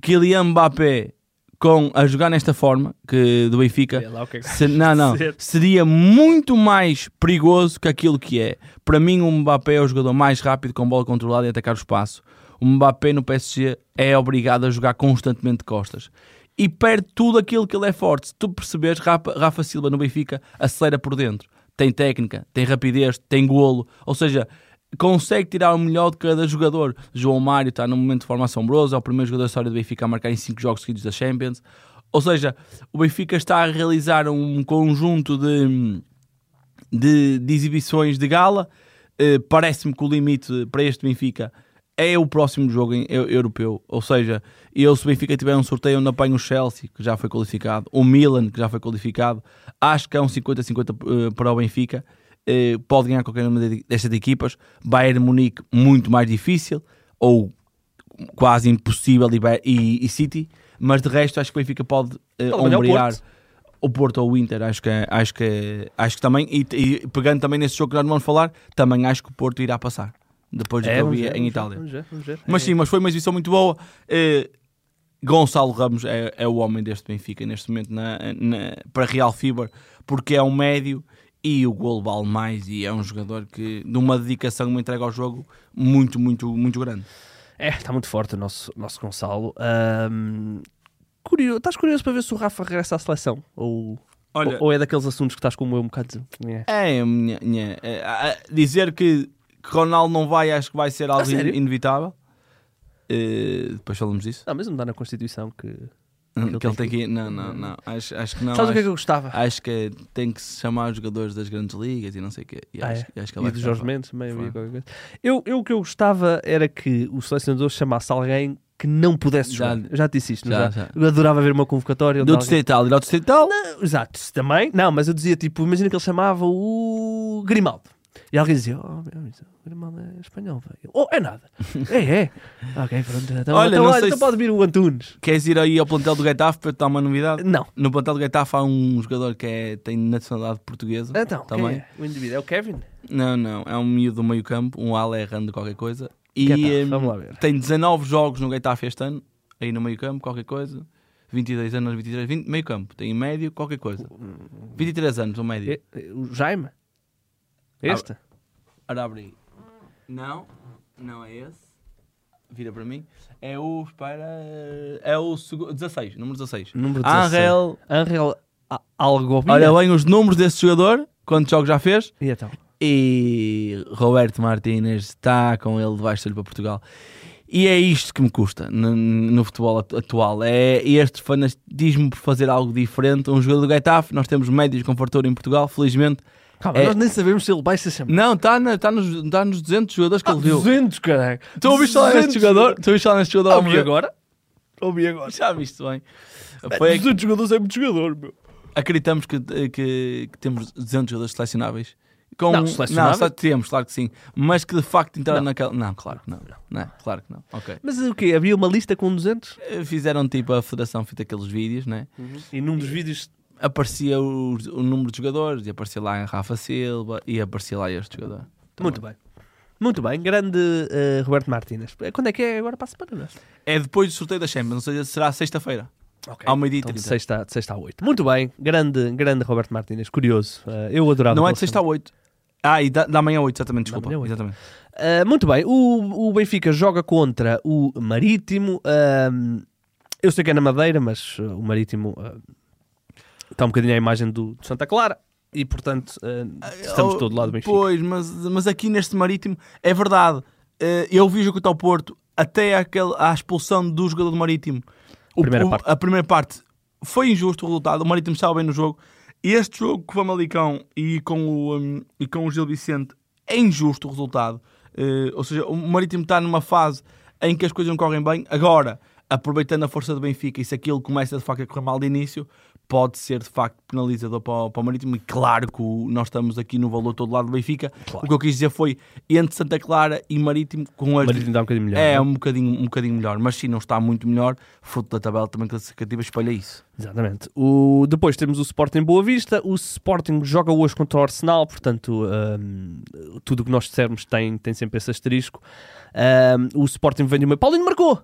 Kylian Mbappé com a jogar nesta forma que do Benfica que é se- não, não. Seria muito mais perigoso que aquilo que é. Para mim, o Mbappé é o jogador mais rápido com bola controlada e atacar o espaço. O Mbappé no PSG é obrigado a jogar constantemente de costas. E perde tudo aquilo que ele é forte. Se tu perceberes, Rafa, Rafa Silva no Benfica acelera por dentro. Tem técnica, tem rapidez, tem golo. Ou seja, consegue tirar o melhor de cada jogador. João Mário está num momento de forma assombrosa. É o primeiro jogador da história do Benfica a marcar em 5 jogos seguidos da Champions. Ou seja, o Benfica está a realizar um conjunto de, de, de exibições de gala. Eh, Parece-me que o limite para este Benfica é o próximo jogo em- eu- europeu. Ou seja, eu, se o Benfica tiver um sorteio onde apanho o Chelsea, que já foi qualificado, o Milan, que já foi qualificado, acho que é um 50-50 eh, para o Benfica. Eh, pode ganhar qualquer uma de- destas equipas. Bayern Munique, muito mais difícil, ou quase impossível, e, e, City. Mas de resto, acho que o Benfica pode o ombrear Porto. o Porto ou o Inter, acho que, é- acho que, é- acho que também, e, e pegando também nesse jogo que nós vamos falar, também acho que o Porto irá passar, depois do que eu É, vi em Itália. vamos ver, vamos ver. Mas É. sim, mas foi uma exibição muito boa. Eh, Gonçalo Ramos é, é o homem deste Benfica neste momento na, na- para Real Fever, porque é um médio e o gol vale mais e é um jogador que de uma dedicação, uma entrega ao jogo muito, muito, muito grande. É, está muito forte o nosso, nosso Gonçalo. Ahm, curioso, estás curioso para ver se o Rafa regressa à seleção? Ou, Olha, ou, ou é daqueles assuntos que estás como eu um bocado. É. É, minha, minha- é, a- a- dizer que, que Ronaldo não vai, acho que vai ser algo in- inevitável. Eh, depois falamos disso. Não, mas não dá na Constituição que. Que ele tem que- que. Não, não, não. Acho, acho que não. Sabes o que é acho, que eu gostava? acho que tem que se chamar os jogadores das grandes ligas e não sei o quê. E Ah, acho, é? acho que E vai do ficar Jorge. Mendes também havia qualquer coisa. Eu, eu o que eu gostava era que o selecionador chamasse alguém que não pudesse Já- jogar. Eu já te disse isto, já, já? já. Eu adorava ver uma convocatória. Do alguém- distrital, e do distrital. Exato, isso também. Não, mas eu dizia tipo, imagina que ele chamava o Grimaldo. E alguém dizia, oh, meu, isso, é espanhol. velho." Oh, é nada. <laughs> é, é. Ok, pronto. Então, Olha, então, não olha, sei então se- pode vir o Antunes. Queres ir aí ao plantel do Getafe para te dar uma novidade? Não. No plantel do Getafe há um jogador que é, tem nacionalidade portuguesa. Então, também. é? O indivíduo é o Kevin? Não, não. É um miúdo do meio campo, um ala errando qualquer coisa. E Getafe, hum, vamos lá ver. tem 19 jogos no Getafe este ano, aí no meio campo, qualquer coisa. 22 anos, 23, 20, meio campo. Tem em médio, qualquer coisa. 23 anos, o médio. É- é o Jaime? Este? Ora, abre aí. Não, não é esse. Vira para mim. É o, espera, é o segu- 16, número 16. Número 16. Angel, Angel A- Algovia. olha bem os números desse jogador, quantos jogos já fez. E então? E Roberto Martínez está com ele debaixo dele para Portugal. E é isto que me custa no, no futebol atu- atual. É este fanatismo por fazer algo diferente. Um jogador do Getafe, nós temos médios com fartura em Portugal, felizmente. Calma, É- nós nem sabemos se ele vai ser chamado. Não, está tá nos, tá nos 200 jogadores que ele deu. 200, caralho. Tu ouviste falar neste 200 jogador? Tu ouviste falar neste jogador? Ouvi agora. Ouvi agora. Já viste bem. Foi, 200 jogadores é muito jogador, meu. acreditamos que, que, que temos 200 jogadores selecionáveis. Com, Não, selecionáveis? só temos, claro que sim. Mas que de facto entraram Não. naquela. Não, claro que não. não. é? Claro que não. Mas o quê? Havia uma lista com 200? Eh, Fizeram tipo a federação, fez aqueles vídeos, né? E num dos vídeos... Aparecia o, o número de jogadores, e aparecia lá Rafa Silva, e aparecia lá este jogador. Muito bem. Muito bem. Grande eh, Roberto Martínez. Quando é que é agora para a semana? É depois do sorteio da Champions, ou seja, será sexta-feira. Ok. Ao meio-dia Então, de 30. sexta, de sexta a 8. Muito bem. Grande, grande Roberto Martínez. Curioso. Eh, eu adorava. Não é de sexta a 8. Ah, e da, da manhã a 8, exatamente, desculpa. oito. Exatamente. Uh, muito bem, o, o Benfica joga contra o Marítimo. Um, eu sei que é na Madeira, mas uh, o Marítimo uh, está um bocadinho à imagem do, do Santa Clara e, portanto, uh, estamos Oh, todo lado do Benfica. Pois, mas, mas aqui neste Marítimo é verdade. Eh, eu vi o jogo Porto até à expulsão do jogador do Marítimo. O- Primeira o-. A primeira parte foi injusto o resultado. O Marítimo estava bem no jogo. Este jogo com o Famalicão e com o, um, e com o Gil Vicente é injusto o resultado. Eh, ou seja, o Marítimo está numa fase em que as coisas não correm bem. Agora, aproveitando a força do Benfica, e se aquilo começa de facto a correr mal de início, pode ser de facto penalizador para o, para o Marítimo. E claro que o- nós estamos aqui no valor todo lado do Benfica. O que eu quis dizer foi entre Santa Clara e Marítimo com as. Marítimo está um bocadinho melhor. É, não um bocadinho, um bocadinho melhor, mas sim, não está muito melhor. Fruto da tabela também classificativa espelha isso. Exatamente. O, depois temos o Sporting Boa Vista. O Sporting joga hoje contra o Arsenal, portanto, um, tudo o que nós dissermos tem, tem sempre esse asterisco. Um, o Sporting vem de uma. Paulinho marcou!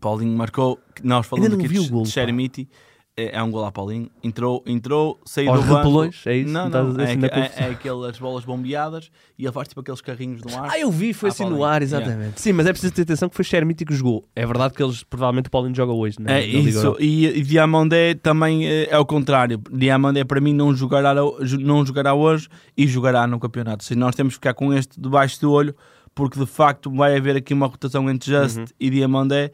Paulinho marcou, nós falamos aqui de, de pá. É, é um gol a Paulinho, entrou, entrou, saiu Aos do banco. repelões, é isso? Não, não, dizer é, assim é, é aquelas bolas bombeadas e ele faz tipo aqueles carrinhos no ar. Ah, eu vi, foi assim no Paulinho. ar, exatamente. Sim, mas é preciso ter atenção que foi Xermiti que jogou. É verdade que eles, provavelmente, o Paulinho joga hoje, né? É Liga isso, e, e Diamandé também eh, é o contrário. Diamandé para mim não jogará, não jogará hoje e jogará no campeonato. Se nós temos que ficar com este debaixo do olho, porque de facto vai haver aqui uma rotação entre Just e Diamandé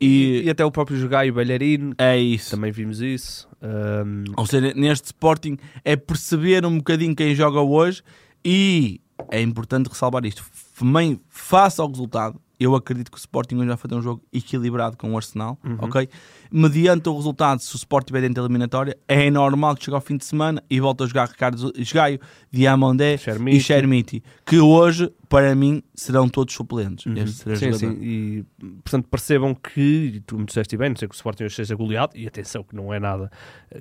E, e, até o próprio jogar e o Belharino, é isso. também vimos isso. Ahm, Ou seja, neste Sporting é perceber um bocadinho quem joga hoje e é importante ressalvar isto. Também face ao resultado, eu acredito que o Sporting hoje vai fazer um jogo equilibrado com o Arsenal, ok? Mediante o resultado, se o Sporting estiver dentro da eliminatória, é normal que chegue ao fim de semana e volte a jogar Ricardo Esgaio, Diamandé Xermiti. e Xermiti, que hoje, para mim, serão todos suplentes. Três Sim, sim. E, portanto, percebam que, e tu me disseste bem, não sei que o Sporting hoje seja goleado, e atenção que não é nada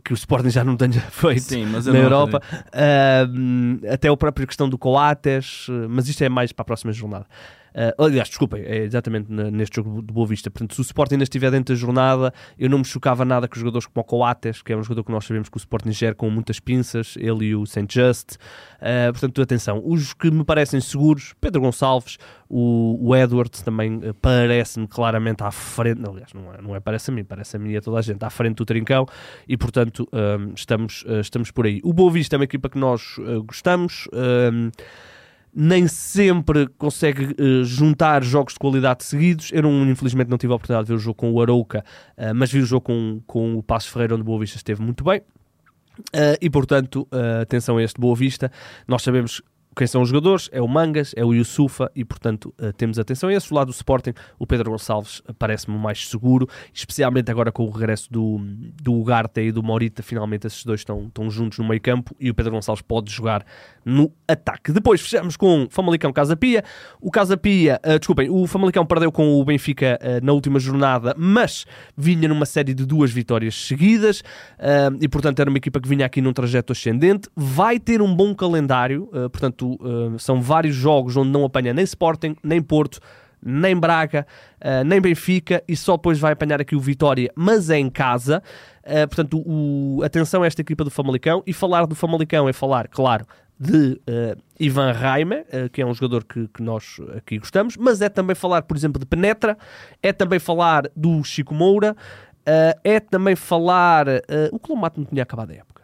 que o Sporting já não tenha <laughs> feito Sim, eu na Europa. Ahm, até a própria questão do Coates, mas isto é mais para a próxima jornada. Ah, aliás, desculpem, é exatamente neste jogo de Boa Vista. Portanto, se o Sporting ainda estiver dentro da jornada, eu não me chocava nada que os jogadores como o Coates, que é um jogador que nós sabemos que o Sporting gera com muitas pinças, ele e o St. Just. Ah, portanto, atenção. Os que me parecem seguros, Pedro Gonçalves, o, o Edwards também eh, parece-me claramente à frente. não, Aliás, não é, não é parece a mim, parece a mim e a toda a gente, à frente do Trincão e, portanto, estamos, ah, estamos por aí. O Boa Vista é uma equipa que nós ah, gostamos. Nem sempre consegue eh, juntar jogos de qualidade seguidos. Eu, não, infelizmente, não tive a oportunidade de ver o jogo com o Arouca, eh, mas vi o jogo com, com o Passos Ferreira, onde o Boa Vista esteve muito bem. Eh, e, portanto, atenção a este Boa Vista. Nós sabemos quem são os jogadores, é o Mangas, é o Yusufa e, portanto, eh, temos atenção a esse. Do lado do Sporting, o Pedro Gonçalves eh, parece-me mais seguro, especialmente agora com o regresso do, do Ugarte e do Morita. Finalmente, esses dois estão, estão juntos no meio campo e o Pedro Gonçalves pode jogar no ataque. Depois fechamos com Famalicão Casa Pia. O Casa Pia, eh, desculpem, o Famalicão perdeu com o Benfica eh, na última jornada, mas vinha numa série de duas vitórias seguidas e, portanto, era uma equipa que vinha aqui num trajeto ascendente. Vai ter um bom calendário, eh, portanto, eh, são vários jogos onde não apanha nem Sporting, nem Porto. Nem Braga, eh, nem Benfica, e só depois vai apanhar aqui o Vitória, mas é em casa. Eh, portanto, o, atenção a esta equipa do Famalicão. E falar do Famalicão é falar, claro, de eh, Ivan Raime, eh, que é um jogador que, que nós aqui gostamos, mas é também falar, por exemplo, de Penetra, é também falar do Chico Moura, é também falar. o Colomato não tinha acabado a época.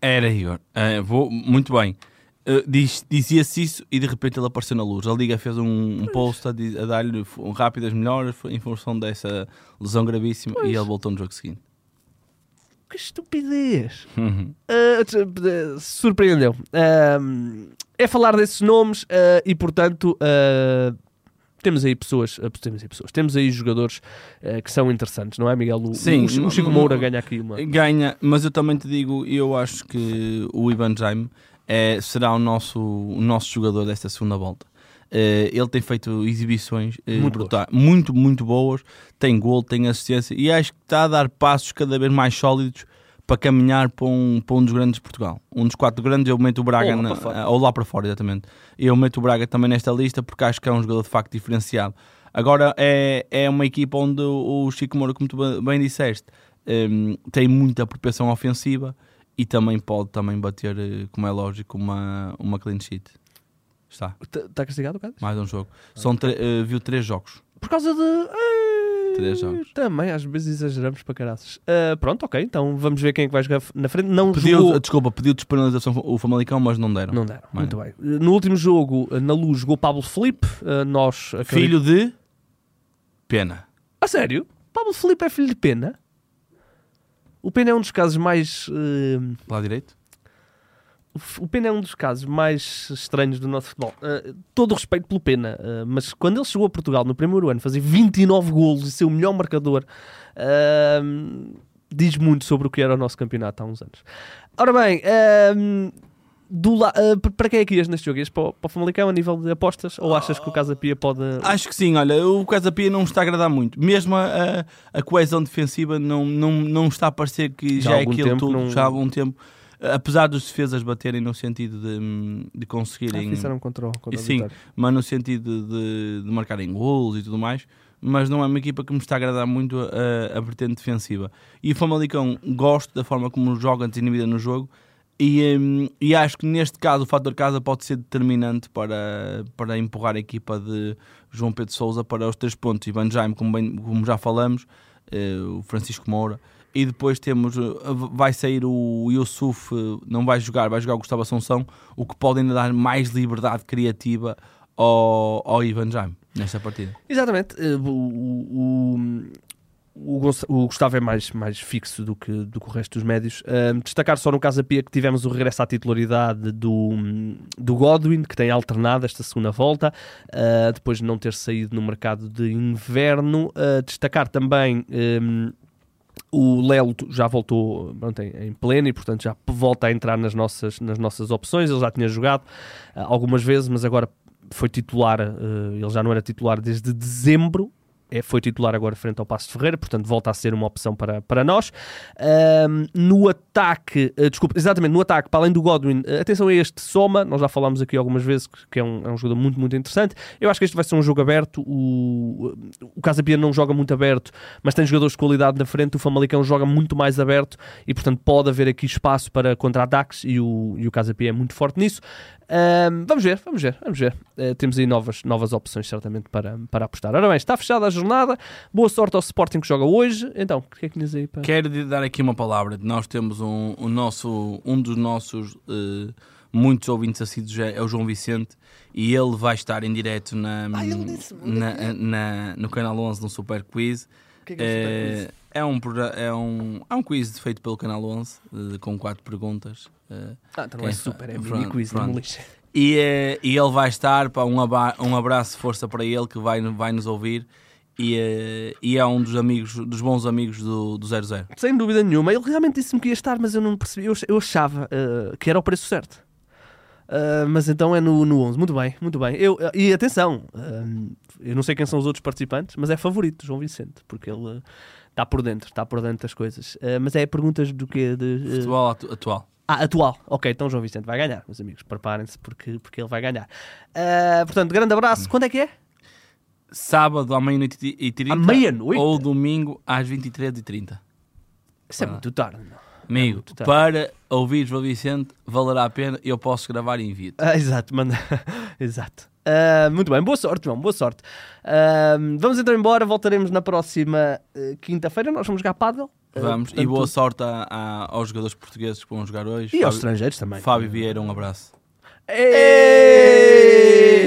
Era, Igor. Vou, muito bem. Uh, diz- Dizia-se isso e de repente ele apareceu na luz. A Liga fez um, um post a, a dar-lhe um rápidas melhoras em função dessa lesão gravíssima e ele voltou no jogo seguinte. Que estupidez! Uhum. Uh, uh, surpreendeu. Um, é falar desses nomes uh, e, portanto, uh, temos aí pessoas, uh, temos aí pessoas, temos aí jogadores uh, que são interessantes, não é, Miguel? O, Sim, o, Chico- o Chico Moura ganha aqui uma. Ganha, mas eu também te digo, eu acho que o Ivan Jaime é, será o nosso, o nosso jogador desta segunda volta. Eh, ele tem feito exibições eh, Muito brutais, muito, muito boas. Tem gol, tem assistência e acho que está a dar passos cada vez mais sólidos para caminhar para um, para um dos grandes de Portugal. Um dos quatro grandes, eu meto o Braga Ou lá na- para fora. ou lá para fora, exatamente. Eu meto o Braga também nesta lista porque acho que é um jogador de facto diferenciado. Agora é, é uma equipa onde o Chico Moura, como tu bem- disseste, hum, tem muita propensão ofensiva e também pode também bater, eh, como é lógico, uma, uma clean sheet. Está, Está castigado, Cádiz? mais um jogo. São tre- eh, viu três jogos. Por causa de. Ei, Três jogos. Também, às vezes exageramos para caraças. Uh, pronto, ok, então vamos ver quem é que vai jogar na frente. Não Pediu, jogou. desculpa, pediu despenalização o Famalicão, mas não deram. Não deram, Bem. muito bem. Uh, No último jogo, uh, na luz, jogou Pablo Felipe. Uh, nós. acredito- Filho de Pena. A sério? Pablo Felipe é filho de Pena? O Pena é um dos casos mais. uh, Lá direito? o Pena é um dos casos mais estranhos do nosso futebol. Uh, todo o respeito pelo Pena, uh, mas quando ele chegou a Portugal no primeiro ano, fazer 29 golos e ser o melhor marcador, uh, diz muito sobre o que era o nosso campeonato há uns anos. Ora bem, do la- uh, para quem é que ias neste jogo? Ias para, o- para o Famalicão a nível de apostas? Ou achas que o Casa Pia pode. Acho que sim, olha, o Casa Pia não me está a agradar muito. Mesmo a, a- a coesão defensiva não, não, não está a parecer que Já já, é aquilo tempo tudo, não- já há algum tempo. Apesar dos defesas baterem no sentido de, de Ah, conseguirem, fizeram contra o, contra Sim. Vitória. mas no sentido de, de marcarem golos e tudo mais, mas não é uma equipa que me está a agradar muito a, a vertente defensiva. E o Famalicão gosto da forma como joga desinibida no jogo e, hum, e acho que neste caso o fator casa pode ser determinante para, para empurrar a equipa de João Pedro Sousa para os três pontos. Ivan Jaime, como, bem- como já falamos, eh, o Francisco Moura. E depois temos, eh, vai sair o Yusuf, eh, não vai jogar, vai jogar o Gustavo Assunção, o que pode ainda dar mais liberdade criativa ao, ao Ivan Jaime nesta partida. Exatamente. O, o, Gustavo é mais, mais fixo do que, do que o resto dos médios. Ahm, destacar só no caso da Pia que tivemos o regresso à titularidade do, do Godwin, que tem alternado esta segunda volta, ah, depois de não ter saído no mercado de inverno. Ah, destacar também. ahm, o Lelo já voltou pronto, em, pleno e, portanto, já volta a entrar nas nossas, nas nossas opções. Ele já tinha jogado ah, algumas vezes, mas agora foi titular. ele já não era titular desde dezembro. É, foi titular agora frente ao Passo de Ferreira, portanto volta a ser uma opção para, para nós. Ahm, no ataque, ah, desculpa, exatamente, no ataque, para além do Godwin, ah, atenção a este Soma, nós já falámos aqui algumas vezes que, é, um, é um jogador muito, muito interessante. Eu acho que este vai ser um jogo aberto. O, o Casa Pia não joga muito aberto, mas tem jogadores de qualidade na frente. O Famalicão joga muito mais aberto e, portanto, pode haver aqui espaço para contra-ataques e o, e o Casa Pia é muito forte nisso. Ahm, vamos ver, vamos ver, vamos ver. Eh, temos aí novas, novas opções, certamente, para, para apostar. Ora bem, está fechada a jornada. Boa sorte ao Sporting que joga hoje. Então, o que é que tinhas aí para. Quero lhe dar aqui uma palavra. Nós temos um, o nosso, um dos nossos eh, muitos ouvintes assíduos é, é o João Vicente e ele vai estar em direto na, na, na- no canal 11 no Super Quiz. Eh, é, um, progra- é, um, é um quiz feito pelo canal 11 eh, com quatro perguntas. eh, Ah, então é quem super, é fa- mini pronto, quiz, não me pronto. lixe. E, eh, e ele vai estar, pá, um, aba- um abraço de força para ele que vai, vai nos ouvir. E, eh, e é um dos amigos, dos bons amigos do, do 00. Sem dúvida nenhuma. Ele realmente disse-me que ia estar, mas eu não percebi. Eu, eu achava eh, que era o preço certo. Ah, mas então é no, no 11. Muito bem, muito bem. Eu, e atenção, ah, eu não sei quem são os outros participantes, mas é favorito, João Vicente, porque ele está por dentro, está por dentro das coisas. Ah, mas é perguntas do quê? De, Futebol atu- atual. Ah, atual. Ok, então João Vicente vai ganhar, meus amigos. Preparem-se porque, porque ele vai ganhar. Ah, portanto, grande abraço. Quando é que é? Sábado à meia-noite e 30 À meia-noite? ou domingo às 23h30. Isso é muito tarde. não? Amigo, muito tarde. para ouvir João Vicente, valerá a pena. Eu posso gravar e envio Ah, exato, manda. <laughs> exato. Ah, muito bem, boa sorte, João, boa sorte. Ah, vamos então embora, voltaremos na próxima eh, quinta-feira. Nós vamos jogar Paddle. Vamos. E portanto, boa sorte a- a- aos jogadores portugueses que vão jogar hoje. E aos Fábio- estrangeiros também. Fábio Vieira, um abraço.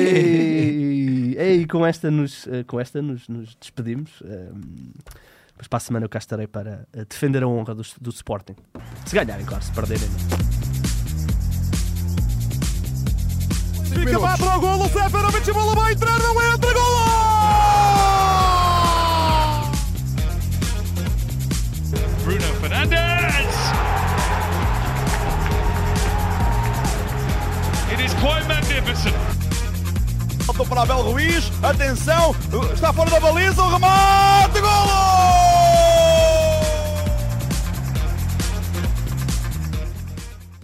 Ei! Ei, com esta nos, com esta nos, nos despedimos. ehm, Mas para a semana eu cá estarei para eh, defender a honra do, do Sporting. Se ganharem, claro, se perderem. não. Fica para o golo, Seferovic, a bola vai entrar, não entra, golo! Bruno Fernandes. It is quite magnificent. Volta para Abel Ruiz, atenção, está fora da baliza, o remate, gol!